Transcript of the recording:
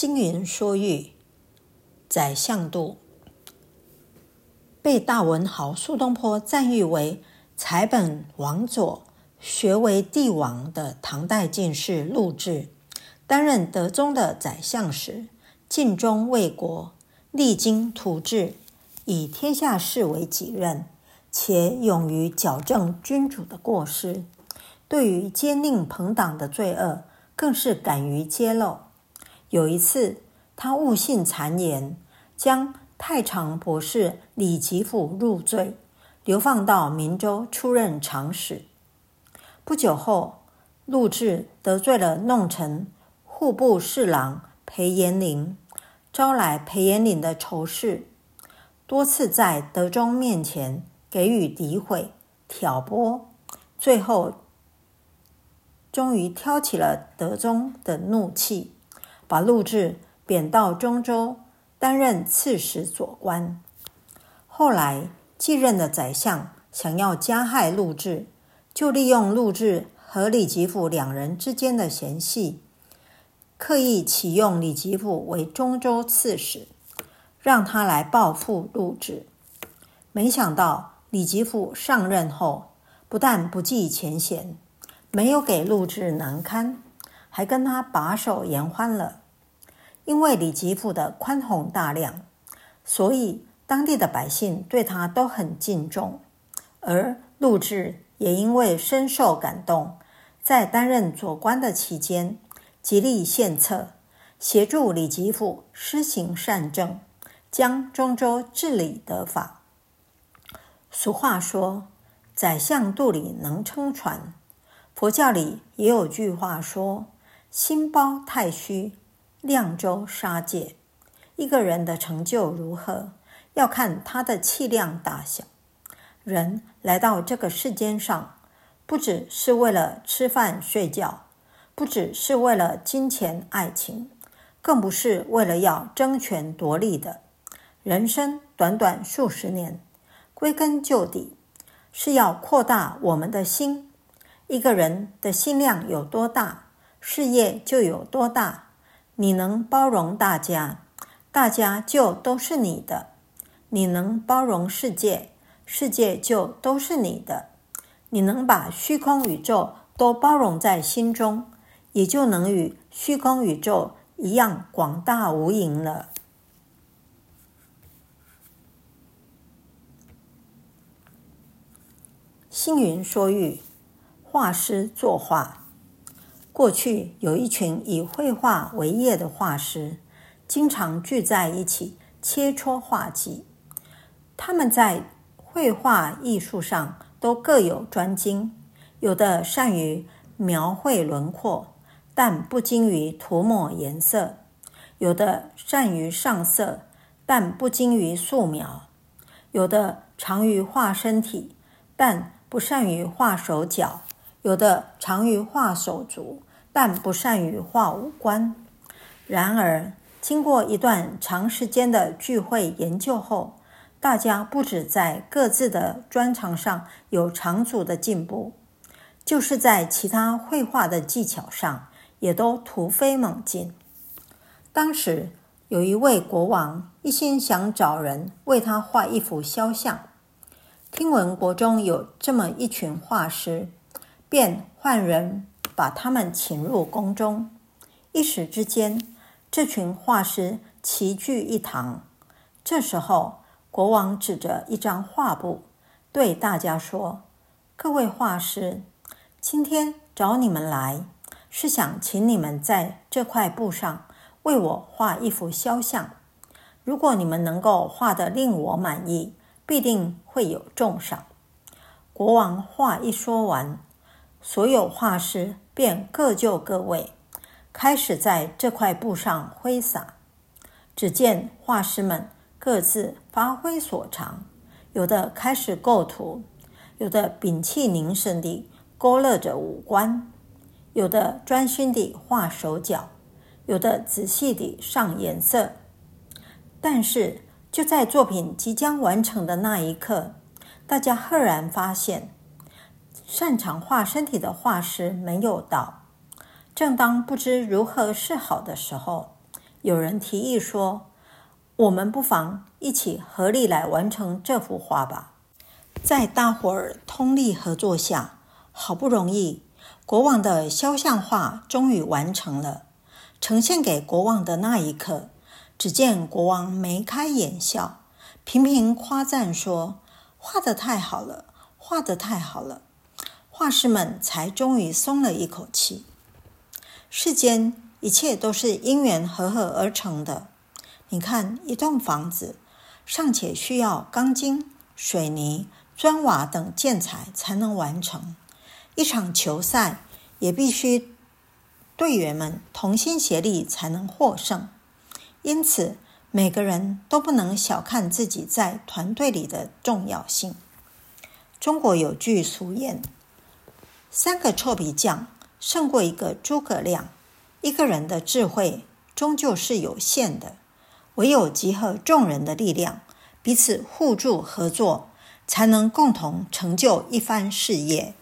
星云说玉，宰相度被大文豪苏东坡赞誉为才本王佐，学为帝王的唐代进士陆贄，担任德宗的宰相时，尽忠为国，励精图治，以天下事为己任，且勇于矫正君主的过失，对于奸佞朋党的罪恶，更是敢于揭露。有一次，他误信谗言，将太常博士李吉甫入罪，流放到明州出任长史。不久后，陆贄得罪了弄臣户部侍郎裴延龄，招来裴延龄的仇视，多次在德宗面前给予诋毁、挑拨，最后终于挑起了德宗的怒气。把陆贄贬到中州担任刺史左官。后来继任的宰相想要加害陆贄，就利用陆贄和李吉甫两人之间的嫌隙，刻意启用李吉甫为中州刺史，让他来报复陆贄。没想到李吉甫上任后，不但不计前嫌，没有给陆贄难堪，还跟他把手言欢了。因为李吉甫的宽宏大量，所以当地的百姓对他都很敬重。而陆贄也因为深受感动，在担任左官的期间，极力献策，协助李吉甫施行善政，将中州治理得法。俗话说：“宰相肚里能撑船。”佛教里也有句话说：“心包太虚。”量州杀戒，一个人的成就如何，要看他的气量大小。人来到这个世间上，不只是为了吃饭睡觉，不只是为了金钱爱情，更不是为了要争权夺利的。人生短短数十年，归根究底，是要扩大我们的心。一个人的心量有多大，事业就有多大。你能包容大家，大家就都是你的；你能包容世界，世界就都是你的；你能把虚空宇宙都包容在心中，也就能与虚空宇宙一样广大无垠了。星云说玉，画师作画。过去有一群以绘画为业的画师，经常聚在一起切磋画技。他们在绘画艺术上都各有专精，有的善于描绘轮廓，但不精于涂抹颜色；有的善于上色，但不精于素描；有的长于画身体，但不善于画手脚；有的长于画手足。但不善于画五官。然而，经过一段长时间的聚会研究后，大家不止在各自的专长上有长足的进步，就是在其他绘画的技巧上也都突飞猛进。当时有一位国王一心想找人为他画一幅肖像，听闻国中有这么一群画师，便唤人。把他们请入宫中，一时之间，这群画师齐聚一堂。这时候，国王指着一张画布，对大家说：“各位画师，今天找你们来，是想请你们在这块布上为我画一幅肖像。如果你们能够画得令我满意，必定会有重赏。”国王话一说完，所有画师。便各就各位，开始在这块布上挥洒。只见画师们各自发挥所长，有的开始构图，有的屏气凝神地勾勒着五官，有的专心地画手脚，有的仔细地上颜色。但是就在作品即将完成的那一刻，大家赫然发现。擅长画身体的画师没有到，正当不知如何是好的时候，有人提议说：“我们不妨一起合力来完成这幅画吧。”在大伙儿通力合作下，好不容易，国王的肖像画终于完成了。呈现给国王的那一刻，只见国王眉开眼笑，频频夸赞说：“画得太好了，画得太好了。”画师们才终于松了一口气。世间一切都是因缘和合而成的。你看，一栋房子尚且需要钢筋、水泥。砖瓦等建材才能完成，一场球赛也必须队员们同心协力才能获胜。因此，每个人都不能小看自己在团队里的重要性。中国有句俗谚：“三个臭皮匠胜过一个诸葛亮。”一个人的智慧终究是有限的，唯有集合众人的力量，彼此互助合作。才能共同成就一番事业。